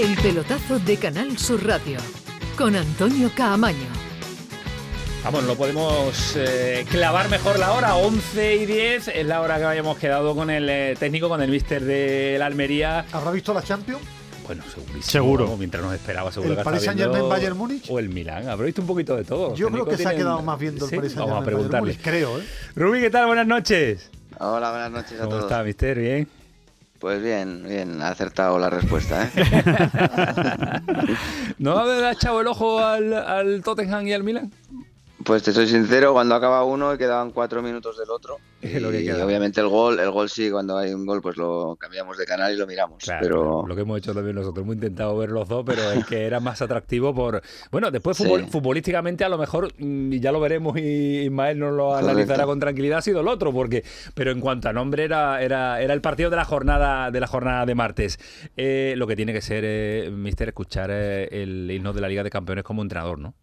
El pelotazo de Canal Sur Radio con Antonio Caamaño. Vamos, lo podemos eh, clavar mejor la hora, 11 y 10, es la hora que habíamos quedado con el eh, técnico, con el mister de la Almería. ¿Habrá visto la Champions? Bueno, segurísimo. Seguro. Mientras nos esperaba, seguro ¿El que Paris está Saint-Germain, viendo- Bayern Múnich? O el Milán. Habrá visto un poquito de todo. Yo creo que se ha quedado más viendo el ¿Sí? Paris Vamos a Saint-Germain, Bayern preguntarle. Múnich, creo, ¿eh? Rubí, ¿qué tal? Buenas noches. Hola, buenas noches a ¿Cómo todos. está, mister? ¿Bien? Pues bien, bien, ha acertado la respuesta, ¿eh? ¿No ha echado el ojo al, al Tottenham y al Milán? Pues te soy sincero, cuando acaba uno y quedaban cuatro minutos del otro. Es lo que y queda. obviamente el gol, el gol sí, cuando hay un gol, pues lo cambiamos de canal y lo miramos. Claro, pero lo que hemos hecho también nosotros, hemos intentado ver los dos, pero el que era más atractivo por... Bueno, después Sí. futbol- futbolísticamente a lo mejor, mm, y ya lo veremos y Ismael nos lo Correcto. analizará con tranquilidad, ha sido el otro, porque pero en cuanto a nombre era, era, era el partido de la jornada de la jornada de martes. Eh, lo que tiene que ser, eh, Mister, escuchar eh, el himno de la Liga de Campeones como entrenador, ¿no?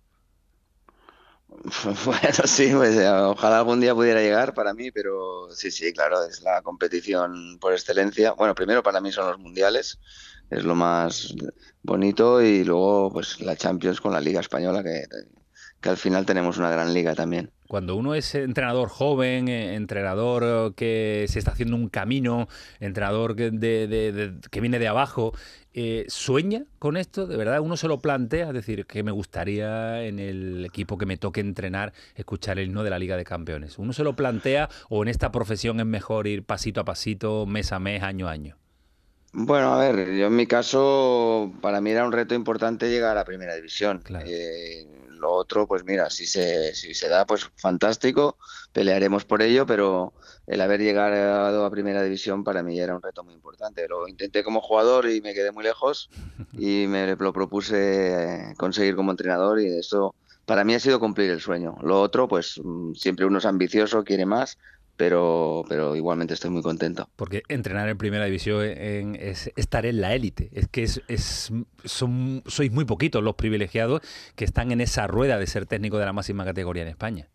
bueno, sí, pues eh, ojalá algún día pudiera llegar para mí, pero sí, sí, claro, es la competición por excelencia. Bueno, primero para mí son los mundiales, es lo más bonito, y luego pues la Champions con la Liga Española, que, que al final tenemos una gran liga también. Cuando uno es entrenador joven, eh, entrenador eh, que se está haciendo un camino, entrenador que, viene de abajo, eh, ¿sueña con esto? ¿De verdad uno se lo plantea? Es decir, que me gustaría en el equipo que me toque entrenar escuchar el himno de la Liga de Campeones. ¿Uno se lo plantea o en esta profesión es mejor ir pasito a pasito, mes a mes, año a año? Bueno, a ver, yo en mi caso, para mí era un reto importante llegar a Primera División. Claro. Eh, lo otro, pues mira, si se, si se da, pues fantástico, pelearemos por ello, pero el haber llegado a Primera División para mí era un reto muy importante. Lo intenté como jugador y me quedé muy lejos y me lo propuse conseguir como entrenador y eso para mí ha sido cumplir el sueño. Lo otro, pues mm, siempre uno es ambicioso, quiere más, pero, pero igualmente estoy muy contento. Porque entrenar en primera división en- es estar en la élite. Es que es, es- son, sois muy poquitos los privilegiados que están en esa rueda de ser técnico de la máxima categoría en España.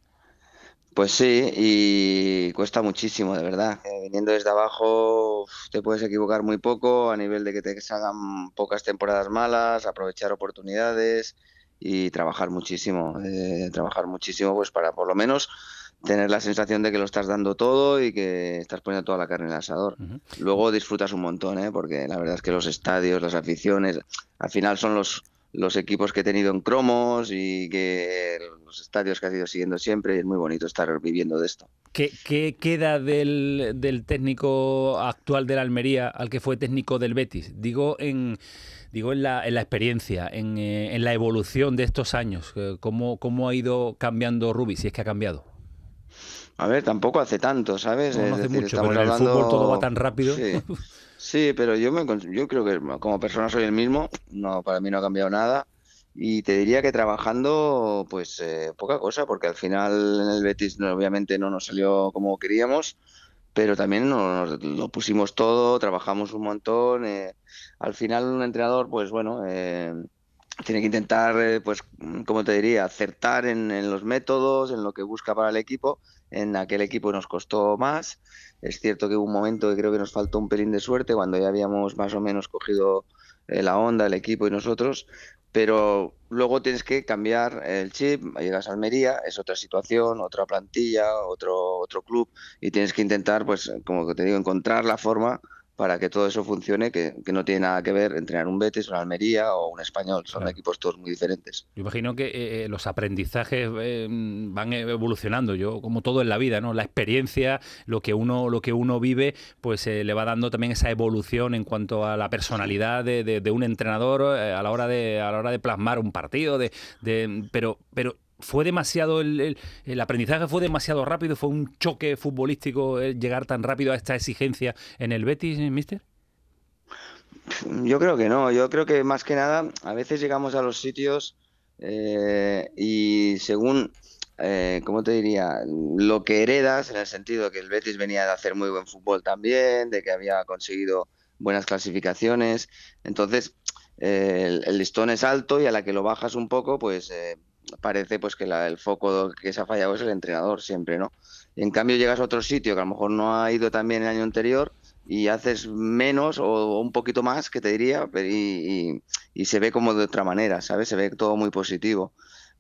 Pues sí, y cuesta muchísimo, de verdad. Eh, viniendo desde abajo te puedes equivocar muy poco a nivel de que te salgan pocas temporadas malas, aprovechar oportunidades y trabajar muchísimo. eh, trabajar muchísimo pues para por lo menos tener la sensación de que lo estás dando todo y que estás poniendo toda la carne en el asador. Luego disfrutas un montón, ¿eh? porque la verdad es que los estadios, las aficiones, al final son los, los equipos que he tenido en cromos y que los estadios que has ido siguiendo siempre y es muy bonito estar viviendo de esto. ¿Qué, qué queda del, del técnico actual del Almería al que fue técnico del Betis? Digo en, digo en, la, en la experiencia, en, eh, en la evolución de estos años. eh, ¿Cómo, ¿Cómo ha ido cambiando Rubi, si es que ha cambiado? A ver, tampoco hace tanto, ¿sabes? No, no Es hace decir, mucho, estamos pero en el hablando- fútbol todo va tan rápido. Sí, Sí, pero yo, me, yo creo que como persona soy el mismo, no, para mí no ha cambiado nada. Y te diría que trabajando, pues eh, poca cosa, porque al final en el Betis obviamente no nos salió como queríamos, pero también nos, lo pusimos todo, trabajamos un montón. eh, al final un entrenador, pues bueno, eh, tiene que intentar, eh, pues, como te diría, acertar en, en los métodos, en lo que busca para el equipo. En aquel equipo nos costó más. Es cierto que hubo un momento que creo que nos faltó un pelín de suerte cuando ya habíamos más o menos cogido eh, la onda, el equipo y nosotros, pero luego tienes que cambiar el chip, llegas a Almería, es otra situación, otra plantilla, otro, otro club y tienes que intentar, pues, como te digo, encontrar la forma para que todo eso funcione, que, que no tiene nada que ver entrenar un Betis, una Almería o un Español, son Claro. equipos todos muy diferentes. Yo imagino que eh, eh, los aprendizajes eh, van evolucionando, yo como todo en la vida, ¿no? La experiencia, lo que uno, lo que uno vive, pues eh, le va dando también esa evolución en cuanto a la personalidad de, de- de un entrenador eh, a la hora de a la hora de plasmar un partido, de, de- pero pero fue demasiado el, el- el aprendizaje fue demasiado rápido, fue un choque futbolístico el llegar tan rápido a esta exigencia en el Betis, eh, Mister. Yo creo que no, yo creo que más que nada a veces llegamos a los sitios eh, y según, eh, ¿cómo te diría? Lo que heredas, en el sentido que el Betis venía de hacer muy buen fútbol también, de que había conseguido buenas clasificaciones, entonces eh, el, listón es alto y a la que lo bajas un poco, pues eh, parece pues que el foco que se ha fallado es el entrenador siempre, ¿no? En cambio llegas a otro sitio que a lo mejor no ha ido tan bien el año anterior y haces menos o un poquito más, que te diría, y, y, se ve como de otra manera, ¿sabes? Se ve todo muy positivo.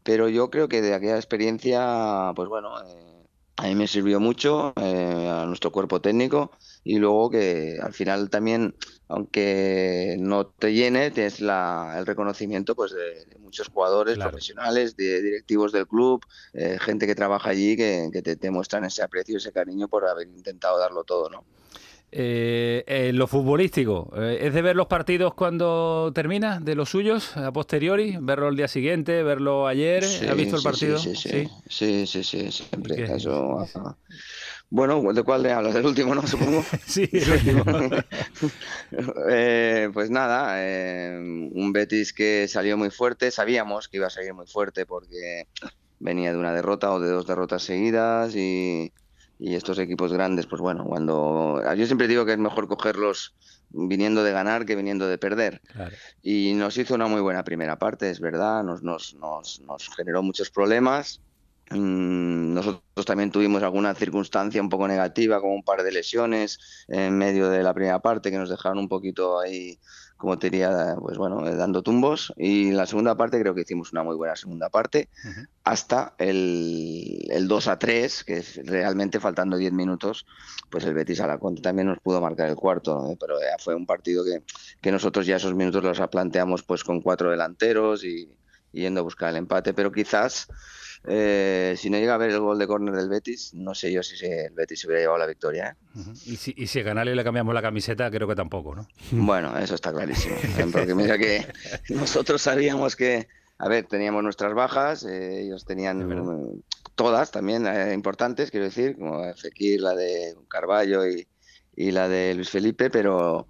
Pero yo creo que de aquella experiencia, pues bueno, eh, a mí me sirvió mucho, eh, a nuestro cuerpo técnico, y luego que al final también, aunque no te llene, tienes la, el reconocimiento pues de, muchos jugadores profesionales, de directivos del club, eh, gente que trabaja allí que, que te, te muestran ese aprecio, ese cariño por haber intentado darlo todo, ¿no? Eh, lo futbolístico, eh, ¿es de ver los partidos cuando termina, de los suyos, a posteriori? ¿Verlo el día siguiente, verlo ayer? ¿Ha visto el partido? Sí, sí, sí, sí, sí, siempre. Eso, bueno, ¿de cuál le hablas? ¿Del último, no? Supongo. sí, el último. eh, pues nada, eh, un Betis que salió muy fuerte, sabíamos que iba a salir muy fuerte porque venía de una derrota o de dos derrotas seguidas y y estos equipos grandes, pues bueno, cuando yo siempre digo que es mejor cogerlos viniendo de ganar que viniendo de perder. Y nos hizo una muy buena primera parte, es verdad, nos, nos, nos, nos generó muchos problemas. Mm, nosotros también tuvimos alguna circunstancia un poco negativa, como un par de lesiones en medio de la primera parte que nos dejaron un poquito ahí como te diría, pues bueno, eh, dando tumbos. Y la segunda parte creo que hicimos una muy buena segunda parte, hasta el, el, 2 a 3, que es realmente faltando 10 minutos, pues el Betis a la contra también nos pudo marcar el cuarto, pero ya fue un partido que, que, nosotros ya esos minutos los planteamos pues con cuatro delanteros y yendo a buscar el empate, pero quizás eh, si no llega a ver el gol de córner del Betis, no sé yo si el Betis se hubiera llevado la victoria. ¿eh? ¿Y, si, y si a Canales le cambiamos la camiseta, creo que tampoco, ¿no? Bueno, eso está clarísimo. ¿eh? Porque mira que nosotros sabíamos que, a ver, teníamos nuestras bajas, ellos tenían todas también importantes, quiero decir, como Fekir, la de Carballo y, y la de Luis Felipe, pero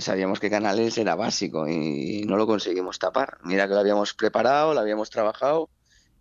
sabíamos que Canales era básico y, no lo conseguimos tapar. Mira que lo habíamos preparado, lo habíamos trabajado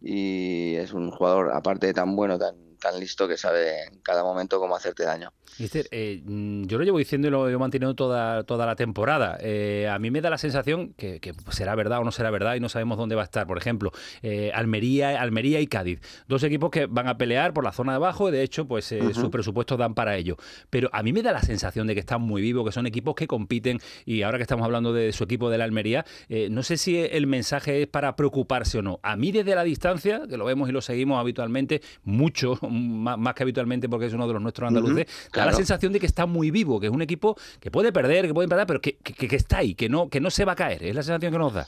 y es un jugador, aparte de tan bueno, tan, tan listo que sabe en cada momento cómo hacerte daño. Mister, eh, yo lo llevo diciendo y lo he mantenido toda, toda la temporada. Eh, a mí me da la sensación que, será verdad o no será verdad y no sabemos dónde va a estar. Por ejemplo, eh, Almería, Almería y Cádiz. Dos equipos que van a pelear por la zona de abajo y de hecho pues sus presupuestos dan para ello. Pero a mí me da la sensación de que están muy vivos, que son equipos que compiten y ahora que estamos hablando de su equipo de la Almería, no sé si el mensaje es para preocuparse o no. A mí desde la distancia, que lo vemos y lo seguimos habitualmente, mucho más, que habitualmente porque es uno de los nuestros andaluces, la sensación de que está muy vivo, que es un equipo que puede perder, que puede empatar, pero que, que, está ahí, que no, que no se va a caer. Es la sensación que nos da.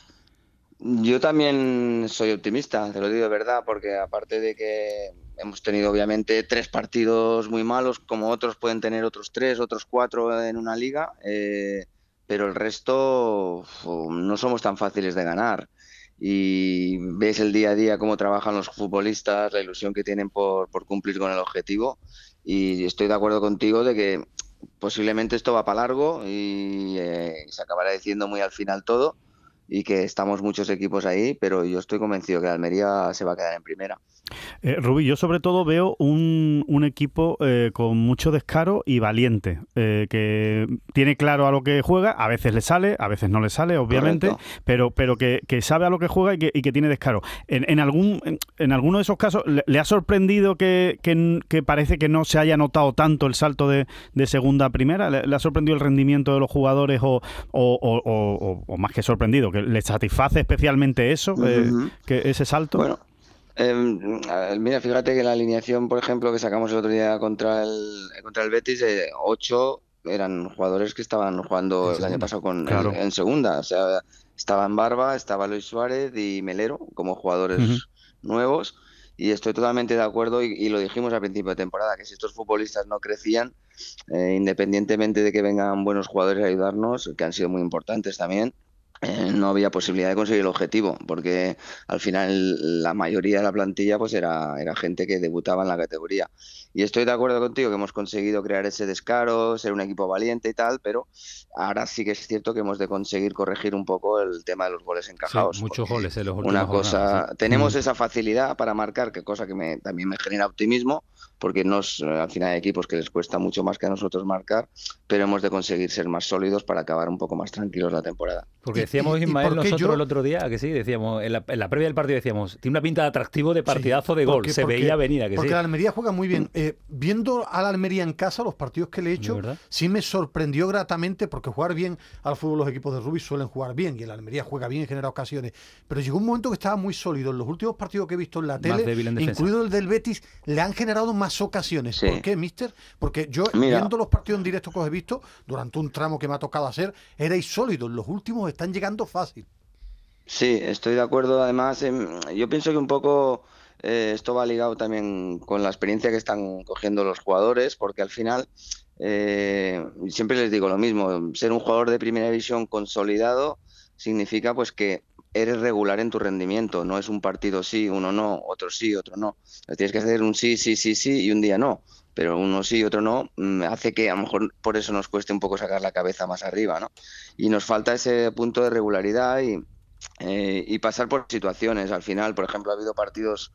Yo también soy optimista, te lo digo de verdad, porque aparte de que hemos tenido obviamente tres partidos muy malos, como otros pueden tener otros tres, otros cuatro en una liga, eh, pero el resto no somos tan fáciles de ganar. Y ves el día a día cómo trabajan los futbolistas, la ilusión que tienen por, por cumplir con el objetivo. Y estoy de acuerdo contigo de que posiblemente esto va para largo y eh, se acabará diciendo muy al final todo y que estamos muchos equipos ahí, pero yo estoy convencido que Almería se va a quedar en primera. Eh, Rubí, yo sobre todo veo un, un equipo eh, con mucho descaro y valiente, eh, que tiene claro a lo que juega, a veces le sale, a veces no le sale, obviamente, pero, pero que, que, sabe a lo que juega y que, y que tiene descaro. En, en algún, en, alguno de esos casos, ¿le, ha sorprendido que, que, parece que no se haya notado tanto el salto de, de segunda a primera? ¿Le, ha sorprendido el rendimiento de los jugadores o, o, o, más que sorprendido, que le satisface especialmente eso, que ese salto? Bueno. Em, mira, fíjate que la alineación, por ejemplo, que sacamos el otro día contra el, contra el Betis, eh, ocho eran jugadores que estaban jugando el año pasado con, en, segunda. O sea, estaban Barba, estaba Luis Suárez y Melero como jugadores nuevos. Y estoy totalmente de acuerdo y, lo dijimos al principio de temporada, que si estos futbolistas no crecían, eh, independientemente de que vengan buenos jugadores a ayudarnos, que han sido muy importantes también, eh, no había posibilidad de conseguir el objetivo, porque al final la mayoría de la plantilla pues era, era gente que debutaba en la categoría. Y estoy de acuerdo contigo que hemos conseguido crear ese descaro, ser un equipo valiente y tal, pero ahora sí que es cierto que hemos de conseguir corregir un poco el tema de los goles encajados. muchos goles en los últimos Una cosa, tenemos esa facilidad para marcar, que cosa que me, también me genera optimismo, porque nos, al final hay equipos que les cuesta mucho más que a nosotros marcar, pero hemos de conseguir ser más sólidos para acabar un poco más tranquilos la temporada. Porque decíamos Ismael nosotros el otro día, que sí, decíamos, en la, previa del partido decíamos, tiene una pinta de atractivo de partidazo de gol, se veía venir que porque la Almería juega muy bien. Eh, viendo a la Almería en casa, los partidos que le he hecho, sí me sorprendió gratamente porque jugar bien al fútbol los equipos de Rubí suelen jugar bien y el Almería juega bien y genera ocasiones. Pero llegó un momento que estaba muy sólido. En los últimos partidos que he visto en la tele, incluido el del Betis, le han generado más ocasiones. ¿Por qué, mister? Porque yo, viendo los partidos en directo que os he visto, durante un tramo que me ha tocado hacer, erais sólidos. Los últimos están llegando fácil. Sí, estoy de acuerdo. Además, em, yo pienso que un poco eh, esto va ligado también con la experiencia que están cogiendo los jugadores, porque al final eh, siempre les digo lo mismo, ser un jugador de primera división consolidado significa pues que eres regular en tu rendimiento, no es un partido sí, uno no, otro sí, otro no. Tienes que hacer un sí, sí, sí, sí y un día no, pero uno sí, otro no, mm, hace que a lo mejor por eso nos cueste un poco sacar la cabeza más arriba, ¿no? Y nos falta ese punto de regularidad y, eh, y pasar por situaciones. Al final, por ejemplo, ha habido partidos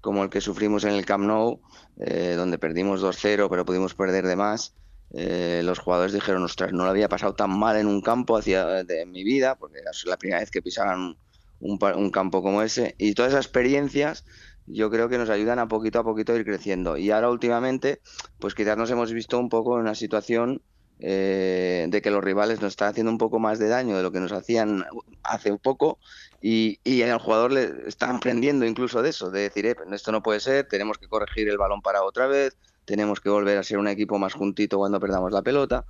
como el que sufrimos en el Camp Nou, eh, donde perdimos 2-0, pero pudimos perder de más. Eh, los jugadores dijeron, ostras, no lo había pasado tan mal en un campo hacia de mi vida, porque era la primera vez que pisaban un, un, campo como ese. Y todas esas experiencias yo creo que nos ayudan a poquito a poquito a ir creciendo. Y ahora últimamente, pues quizás nos hemos visto un poco en una situación eh, de que los rivales nos están haciendo un poco más de daño de lo que nos hacían hace poco y, y al jugador le están aprendiendo incluso de eso, de decir, eh, esto no puede ser, tenemos que corregir el balón para otra vez, tenemos que volver a ser un equipo más juntito cuando perdamos la pelota.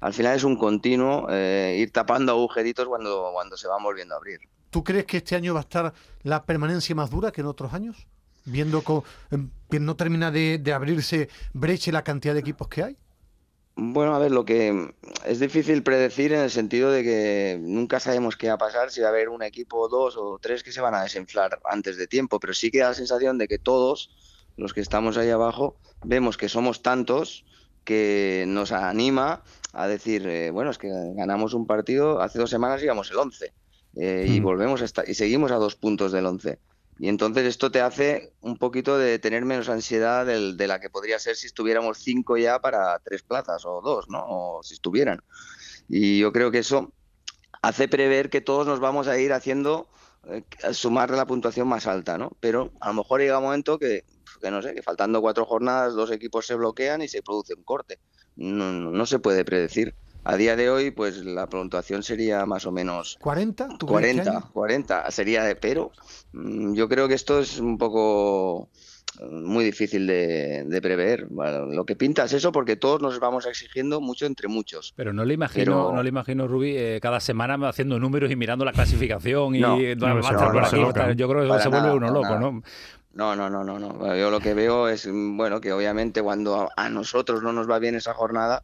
Al final es un continuo eh, ir tapando agujeritos cuando, cuando se van volviendo a abrir. ¿Tú crees que este año va a estar la permanencia más dura que en otros años? Viendo em, que no termina de, de abrirse brecha la cantidad de equipos que hay. Bueno, a ver, lo que es difícil predecir en el sentido de que nunca sabemos qué va a pasar, si va a haber un equipo, dos o tres que se van a desinflar antes de tiempo, pero sí que da la sensación de que todos los que estamos ahí abajo vemos que somos tantos que nos anima a decir, eh, bueno, es que ganamos un partido, hace dos semanas íbamos el 11 eh, y mm. volvemos a y seguimos a dos puntos del 11. Y entonces esto te hace un poquito de tener menos ansiedad de la que podría ser si estuviéramos cinco ya para tres plazas o dos, ¿no? O si estuvieran. Y yo creo que eso hace prever que todos nos vamos a ir haciendo eh, sumar la puntuación más alta, ¿no? Pero a lo mejor llega un momento que, que no sé, que faltando cuatro jornadas dos equipos se bloquean y se produce un corte. No, no se puede predecir. A día de hoy, pues la puntuación sería más o menos... ¿40? 40, 40 sería, de, pero mm, yo creo que esto es un poco mm, muy difícil de, prever. lo que pinta es eso porque todos nos vamos exigiendo mucho entre muchos. Pero no le imagino, no le imagino Rubí, eh, cada semana haciendo números y mirando la clasificación y no, yo creo que se vuelve uno loco, ¿no? No, no, no, no, no. Yo lo que veo es, mm, bueno, que obviamente cuando a nosotros no nos va bien esa jornada,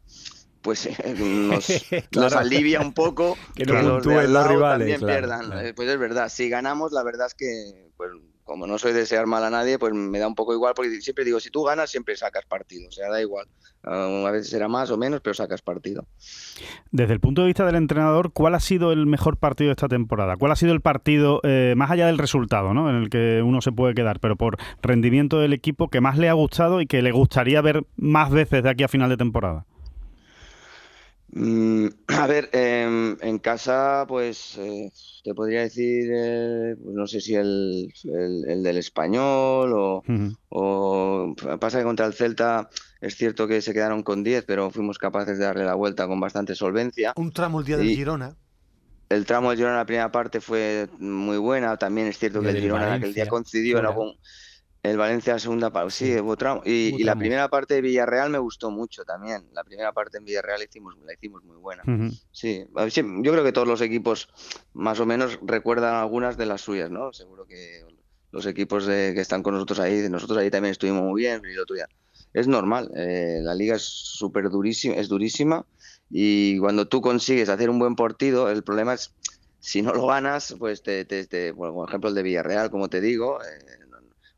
pues eh, nos, alivia un poco que, los, de los rivales también pierdan. Eh, pues es verdad, si ganamos, la verdad es que, pues, como no soy desear mal a nadie, pues me da un poco igual, porque siempre digo, si tú ganas, siempre sacas partido, o sea, da igual. Uh, a veces será más o menos, pero sacas partido. Desde el punto de vista del entrenador, ¿cuál ha sido el mejor partido de esta temporada? ¿Cuál ha sido el partido, eh, más allá del resultado, ¿no? en el que uno se puede quedar, pero por rendimiento del equipo que más le ha gustado y que le gustaría ver más veces de aquí a final de temporada? Mm, a ver, em, en casa, pues eh, te podría decir, eh, pues no sé si el, el, del español o, o, pasa que contra el Celta es cierto que se quedaron con 10, pero fuimos capaces de darle la vuelta con bastante solvencia. Un tramo el día del Girona. El tramo del Girona, la primera parte fue muy buena, también es cierto que el Girona aquel día coincidió en algún el Valencia segunda parte, sí, otra, y, y, la primera parte de Villarreal me gustó mucho también. La primera parte en Villarreal la hicimos, la hicimos muy buena. sí, yo creo que todos los equipos más o menos recuerdan algunas de las suyas, ¿no? Seguro que los equipos de, que están con nosotros ahí, nosotros ahí también estuvimos muy bien, y otro día. Es normal, eh, la liga es súper durísima, es durísima y cuando tú consigues hacer un buen partido, el problema es si no lo ganas, pues te, te, por ejemplo el de Villarreal, como te digo, eh,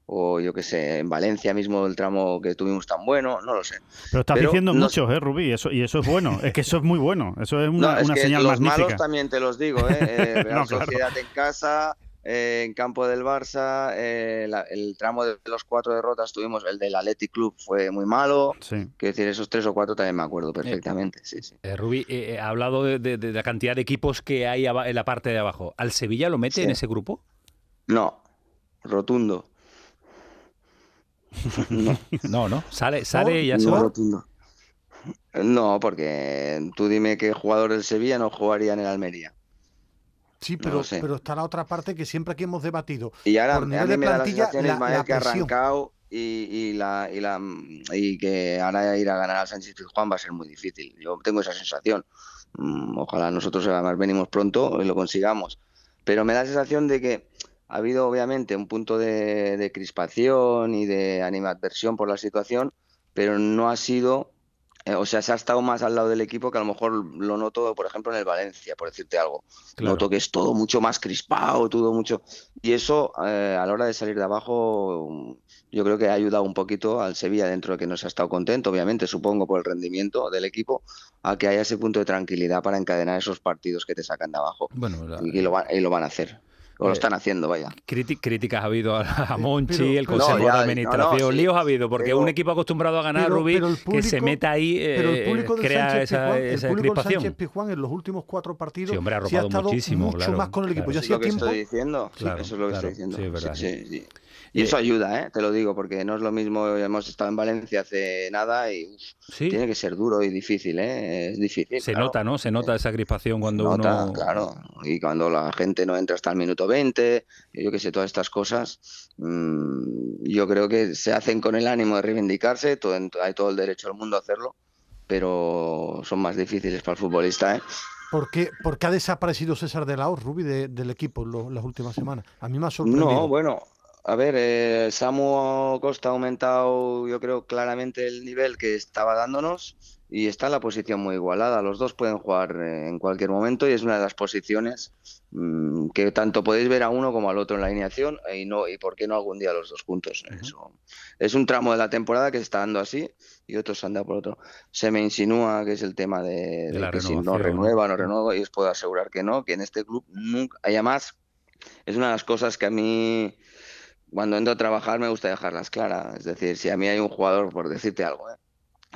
o yo qué sé, en Valencia mismo el tramo que tuvimos tan bueno, no lo sé. Pero estás diciendo muchos, ¿eh, Rubí? Eso, y eso es bueno, es que eso es muy bueno, eso es una, no, es que los malos también te los digo, ¿eh? eh Real Sociedad en casa, eh, en campo del Barça, eh, el tramo de los cuatro derrotas tuvimos, el del Athletic Club fue muy malo. Sí. Quiero decir, esos tres o cuatro también me acuerdo perfectamente. sí, sí. Rubí, ha hablado de, la cantidad de equipos que hay en la parte de abajo. ¿Al Sevilla lo mete en ese grupo? No, rotundo. No, no, Sale, sale y ya se Rotundo. No, porque tú dime qué jugador del Sevilla no jugaría en el Almería. Sí, pero, pero está la otra parte que siempre aquí hemos debatido. Y ahora a mí me da la sensación la, que ha arrancado y, la, y, la, y que ahora ir a ganar al Sánchez Juan va a ser muy difícil. Yo tengo esa sensación. Mm, ojalá nosotros además venimos pronto y lo consigamos. Pero me da la sensación de que ha habido obviamente un punto de, de crispación y de animadversión por la situación, pero no ha sido eh, o sea, se ha estado más al lado del equipo que a lo mejor lo noto, por ejemplo, en el Valencia, por decirte algo. Noto que es todo mucho más crispado, todo mucho. Y eso, eh, a la hora de salir de abajo, yo creo que ha ayudado un poquito al Sevilla, dentro de que no se ha estado contento, obviamente, supongo, por el rendimiento del equipo, a que haya ese punto de tranquilidad para encadenar esos partidos que te sacan de abajo. Bueno, y, lo y lo van a hacer. O lo eh, están haciendo, vaya. Críticas ha habido a, Monchi, el Consejo de Administración. Líos ha habido, porque un equipo acostumbrado a ganar, Rubí, que se meta ahí, eh, crea esa, esa el público Sánchez Pizjuán en los últimos cuatro partidos sí, hombre, ha robado muchísimo, mucho más con el equipo. Eso es lo que estoy diciendo. eso es lo que estoy diciendo. Sí, sí, y eso ayuda, ¿eh? te lo digo, porque no es lo mismo, hemos estado en Valencia hace nada y tiene que ser duro y difícil, ¿eh? es difícil. Se nota, ¿no? Se nota esa crispación cuando uno... Claro, y cuando la gente no entra hasta el minuto 20, yo qué sé, todas estas cosas, mm, yo creo que se hacen con el ánimo de reivindicarse, todo, hay todo el derecho del mundo a hacerlo, pero son más difíciles para el futbolista, ¿eh? ¿Por qué, ha desaparecido César de la Rubí, del equipo en las últimas semanas? A mí me ha sorprendido. No, bueno, a ver, eh, Samu Costa ha aumentado, yo creo, claramente el nivel que estaba dándonos y está en la posición muy igualada. Los dos pueden jugar eh, en cualquier momento y es una de las posiciones mm, que tanto podéis ver a uno como al otro en la alineación y no y por qué no algún día los dos juntos. Es un tramo de la temporada que está dando así y otros han dado por otro. Se me insinúa que es el tema de, que si no renueva, no renueva y os puedo asegurar que no, que en este club nunca haya más. Es una de las cosas que a mí cuando entro a trabajar me gusta dejarlas claras. Es decir, si a mí hay un jugador, por decirte algo, ¿eh?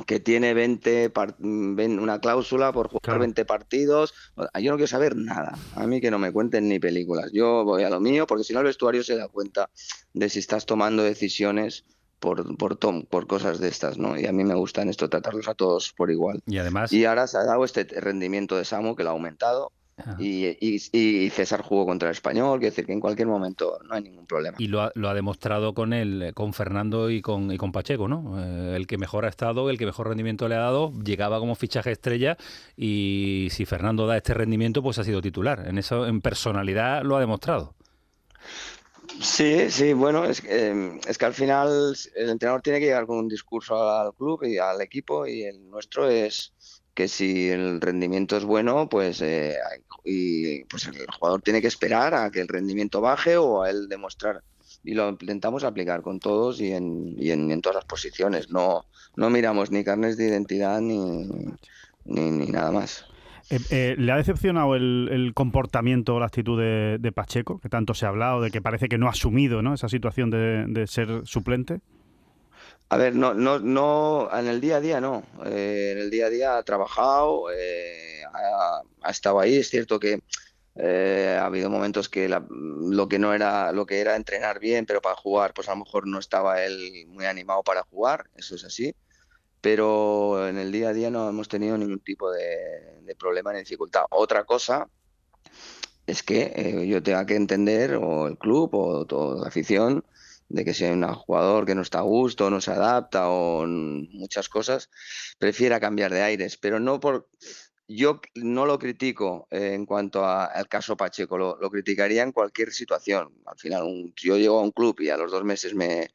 que tiene 20 una cláusula por jugar 20 partidos, yo no quiero saber nada. A mí que no me cuenten ni películas. Yo voy a lo mío, porque si no el vestuario se da cuenta de si estás tomando decisiones por, por, por cosas de estas, ¿no? Y a mí me gusta en esto tratarlos a todos por igual. Y además... Y ahora se ha dado este rendimiento de Samu, que lo ha aumentado, y, César jugó contra el español, quiere decir que en cualquier momento no hay ningún problema. Y lo ha, lo ha demostrado con el, con Fernando y con, y con Pacheco, ¿no? Eh, el que mejor ha estado, el que mejor rendimiento le ha dado, llegaba como fichaje estrella y si Fernando da este rendimiento, pues ha sido titular. En eso, en personalidad lo ha demostrado. Sí, sí, bueno, es, eh, es que al final el entrenador tiene que llegar con un discurso al club y al equipo y el nuestro es que si el rendimiento es bueno, pues, eh, y, pues el jugador tiene que esperar a que el rendimiento baje o a él demostrar. Y lo intentamos aplicar con todos y en, y en, todas las posiciones. No, no miramos ni carnes de identidad ni, ni, nada más. Eh, eh, ¿Le ha decepcionado el, comportamiento o la actitud de, Pacheco, que tanto se ha hablado, de que parece que no ha asumido ¿no? esa situación de, de ser suplente? A ver, no, no, no, en el día a día no. Eh, en el día a día ha trabajado, eh, ha, estado ahí. Es cierto que eh, ha habido momentos que lo que no era, lo que era entrenar bien, pero para jugar, pues a lo mejor no estaba él muy animado para jugar. Eso es así. Pero en el día a día no hemos tenido ningún tipo de, problema ni dificultad. Otra cosa es que yo tenga que entender, o el club, o toda la afición, de que sea un jugador que no está a gusto, no se adapta o muchas cosas, prefiera cambiar de aires, pero no por yo no lo critico eh, en cuanto al caso Pacheco, lo, criticaría en cualquier situación. Al final, si yo llego a un club y a los dos meses me,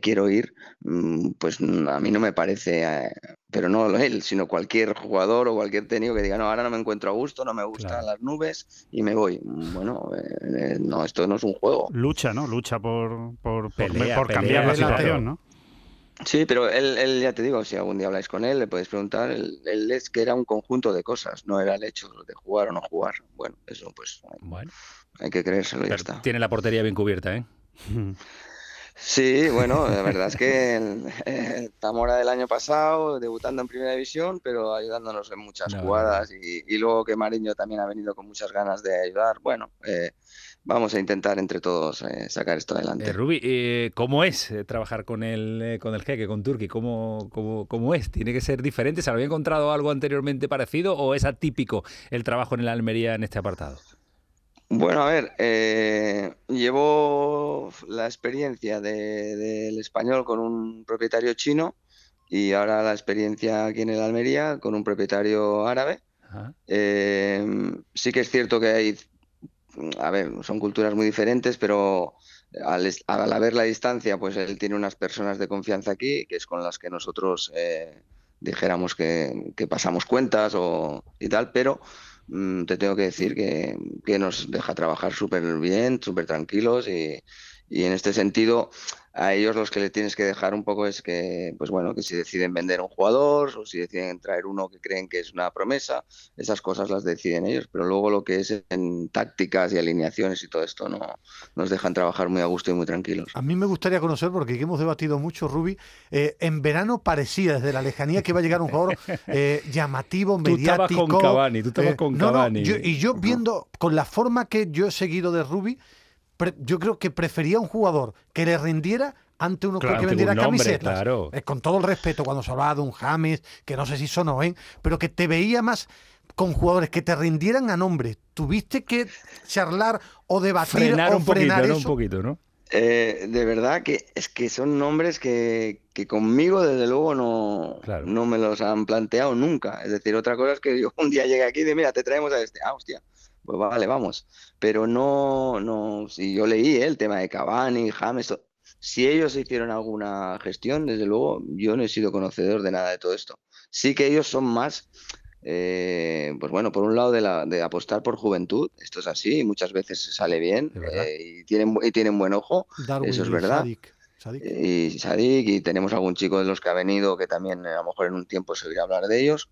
quiero ir, mm, pues a mí no me parece, eh, pero no él, sino cualquier jugador o cualquier técnico que diga, no, ahora no me encuentro a gusto, no me gustan las nubes y me voy. Bueno, eh, no, esto no es un juego. Lucha, ¿no? Lucha por, por, por, cambiar la situación, ¿no? Sí, pero él, ya te digo, si algún día habláis con él, le podéis preguntar, él, es que era un conjunto de cosas, no era el hecho de jugar o no jugar. Bueno, eso pues bueno. hay que creérselo y ya está. Tiene la portería bien cubierta, ¿eh? Sí, bueno, la verdad es que Zamora del año pasado, debutando en Primera División, pero ayudándonos en muchas jugadas y, luego que Mariño también ha venido con muchas ganas de ayudar. Bueno, eh, vamos a intentar entre todos eh, sacar esto adelante. Eh, Rubi, ¿cómo es trabajar con el, con el jeque, con Turki? ¿Cómo, cómo, cómo es? ¿Tiene que ser diferente? ¿Se había encontrado algo anteriormente parecido o es atípico el trabajo en el Almería en este apartado? Bueno, a ver, eh, llevo la experiencia del español con un propietario chino y ahora la experiencia aquí en el Almería con un propietario árabe. Eh, sí que es cierto que hay, a ver, son culturas muy diferentes, pero al, al, haber la distancia, pues él tiene unas personas de confianza aquí, que es con las que nosotros eh, dijéramos que, pasamos cuentas o y tal, pero Mm, te tengo que decir que, nos deja trabajar súper bien, súper tranquilos y en este sentido a ellos los que le tienes que dejar un poco es que, pues bueno, que si deciden vender un jugador o si deciden traer uno que creen que es una promesa, esas cosas las deciden ellos, pero luego lo que es en tácticas y alineaciones y todo esto no nos dejan trabajar muy a gusto y muy tranquilos. A mí me gustaría conocer, porque hemos debatido mucho, Rubi, eh, en verano parecía desde la lejanía que iba a llegar un jugador eh, llamativo, mediático. Tú estabas con Cavani, tú estabas eh, con Cavani. y yo viendo, con la forma que yo he seguido de Rubi, yo creo que prefería un jugador que le rindiera ante uno que vendiera camisetas. Eh, con todo el respeto, cuando se hablaba de un James, que no sé si sonó, ¿eh? pero que te veía más con jugadores que te rindieran a nombre. ¿Tuviste que charlar o debatir frenar o un frenar poquito, eso? Un poquito, ¿no? Eh, de verdad que es que son nombres que, que conmigo desde luego no, no me los han planteado nunca. Es decir, otra cosa es que yo un día llegue aquí y digo, mira, te traemos a este. Ah, hostia, pues vale, vamos. Pero no, no, si yo leí ¿eh? el tema de Cavani, James, si ellos hicieron alguna gestión, desde luego yo no he sido conocedor de nada de todo esto. Sí que ellos son más, eh, pues bueno, por un lado de, la, de apostar por juventud, esto es así, muchas veces sale bien eh, y, tienen, y tienen buen ojo, eso es verdad. Y Sadik, y tenemos algún chico de los que ha venido que también a lo mejor en un tiempo se oirá hablar de ellos.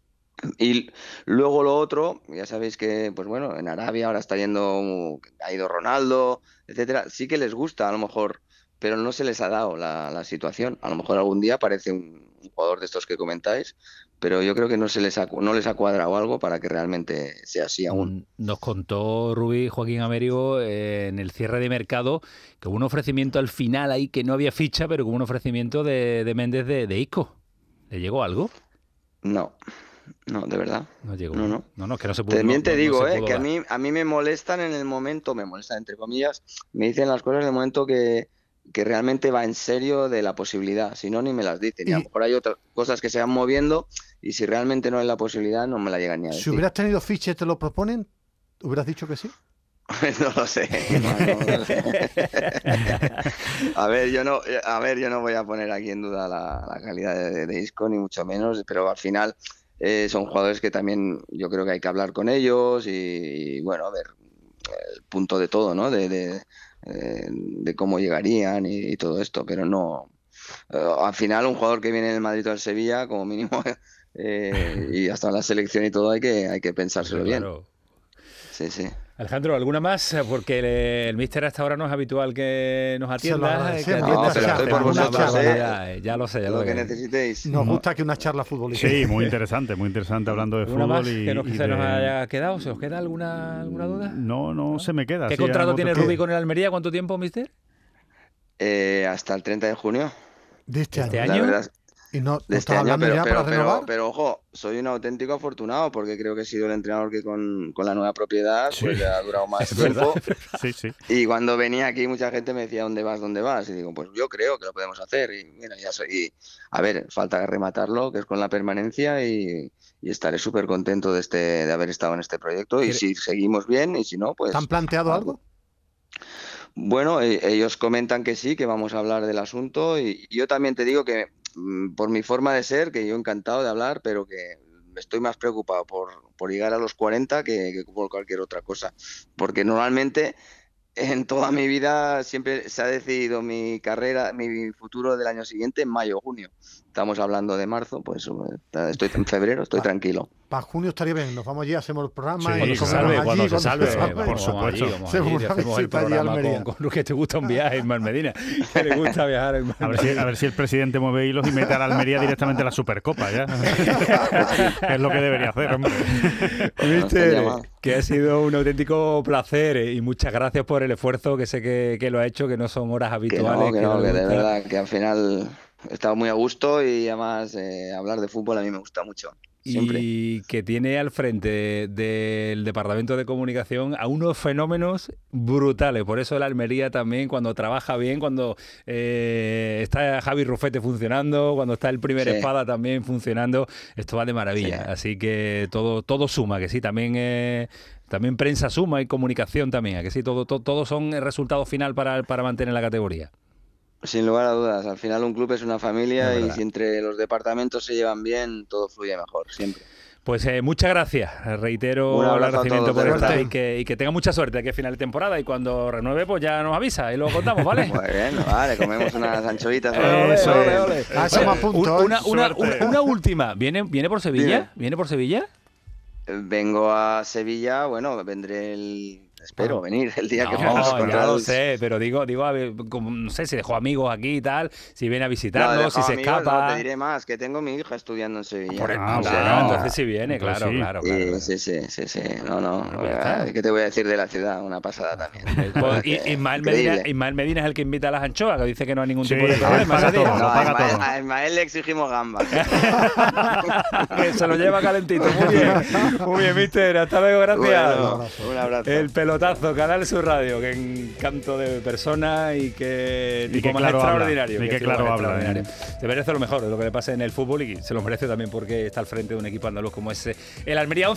Y luego lo otro, ya sabéis que, pues bueno, en Arabia ahora está yendo, ha ido Ronaldo, etcétera. Sí que les gusta, a lo mejor, pero no se les ha dado la, situación. A lo mejor algún día aparece un, jugador de estos que comentáis, pero yo creo que no se les ha, no les ha cuadrado algo para que realmente sea así aún. Nos contó Rubí Joaquín Américo eh, en el cierre de mercado que hubo un ofrecimiento al final ahí que no había ficha, pero hubo un ofrecimiento de, de Méndez de, de Isco. ¿Le llegó algo? No. No, de verdad. No llegó. No, no. no, no que no se pudo. También te digo, eh, que a mí, a mí me molestan en el momento, me molestan entre comillas, me dicen las cosas en el momento que, que realmente va en serio de la posibilidad. Si no, ni me las dicen. Y, a lo mejor hay otras cosas que se van moviendo y si realmente no hay la posibilidad, no me la llegan ni a decir. Si hubieras tenido fiches, ¿te lo proponen? ¿Hubieras dicho que sí? no lo sé. a ver, yo no, a ver, yo no voy a poner aquí en duda la, calidad de, de, Isco ni mucho menos, pero al final eh, son jugadores que también yo creo que hay que hablar con ellos y, bueno, a ver el punto de todo, ¿no? De, de, eh, cómo llegarían y, todo esto, pero no. Eh, al final, un jugador que viene del Madrid o del Sevilla, como mínimo, y hasta la selección y todo, hay que, hay que pensárselo bien. Sí, sí. Alejandro, ¿alguna más? Porque el, míster hasta ahora no es habitual que nos atienda. Que no, pero estoy por vosotros, ¿eh? Ya lo sé, ya lo, lo que necesitéis. Nos gusta que una charla futbolística. Sí, muy interesante, muy interesante hablando de fútbol. Más y, que, nos, se nos haya quedado? ¿Se os queda alguna, alguna duda? No, no, se me queda. ¿Qué contrato tiene Rubí con el Almería? ¿Cuánto tiempo, míster? Eh, hasta el 30 de junio. ¿De este, este año? Y no, de este año, pero, pero, pero, ojo, soy un auténtico afortunado porque creo que he sido el entrenador que con, con la nueva propiedad pues ha durado más tiempo. sí, sí. Y cuando venía aquí mucha gente me decía, ¿dónde vas? ¿Dónde vas? Y digo, pues yo creo que lo podemos hacer. Y mira, ya soy... a ver, falta rematarlo, que es con la permanencia y, y estaré súper contento de, este, de haber estado en este proyecto. Y si seguimos bien y si no, pues... ¿Te han planteado algo? Bueno, e, ellos comentan que sí, que vamos a hablar del asunto y yo también te digo que por mi forma de ser, que yo encantado de hablar, pero que estoy más preocupado por, por llegar a los 40 que, por cualquier otra cosa. Porque normalmente en toda mi vida siempre se ha decidido mi carrera, mi futuro del año siguiente en mayo o junio. Estamos hablando de marzo, pues eh, estoy en febrero, estoy tranquilo. Para junio estaría bien, nos vamos allí, hacemos el programa y nos salve, cuando se salve, por supuesto. hacemos el programa con, con, lo que te gusta un viaje en Medina, que le gusta viajar en a ver, si, a ver si el presidente mueve hilos y mete a la Almería directamente a la Supercopa, ya. es lo que debería hacer, hombre. Viste que ha sido un auténtico placer y muchas gracias por el esfuerzo que sé que, que lo ha hecho, que no son horas habituales. Que no, que, de verdad, que al final he estado muy a gusto y además eh, hablar de fútbol a mí me gusta mucho. Siempre. Y que tiene al frente del Departamento de Comunicación a unos fenómenos brutales. Por eso la Almería también, cuando trabaja bien, cuando eh, está Javi Rufete funcionando, cuando está el primer espada también funcionando, esto va de maravilla. Así que todo, todo suma, que sí, también eh, también prensa suma y comunicación también, que sí, todo, todo, todo son el resultado final para, para mantener la categoría. Sin lugar a dudas, al final un club es una familia y si entre los departamentos se llevan bien, todo fluye mejor, siempre. Pues eh, muchas gracias, reitero el agradecimiento por estar y que, y que tenga mucha suerte aquí a final de temporada y cuando renueve pues ya nos avisa y lo contamos, ¿vale? Muy bien, vale, comemos unas anchoitas. Eso, una, una, una, última, ¿viene, viene por Sevilla? ¿Viene por Sevilla? Vengo a Sevilla, bueno, vendré el espero venir el día que vamos a ya lo sé, pero digo, digo, no sé si dejó amigos aquí y tal, si viene a visitarnos, si se escapa. No, te diré más, que tengo mi hija estudiando en Sevilla. Por ah, claro, entonces sí viene, claro, claro, claro. Sí, sí, sí, sí, no, no. ¿Qué te voy a decir de la ciudad? Una pasada también. Pues, Ismael, Medina, Ismael, Medina, es el que invita a las anchoas, que dice que no hay ningún tipo de problema. a, Ismael, le exigimos gambas. se lo lleva calentito, muy bien. Muy bien, mister, hasta luego, gracias. un abrazo. El pelotazo, Canal Sur Radio, que encanto de persona y que y claro extraordinario. Y que, claro habla. ¿eh? Se merece lo mejor de lo que le pase en el fútbol y se lo merece también porque está al frente de un equipo andaluz como ese. El Almería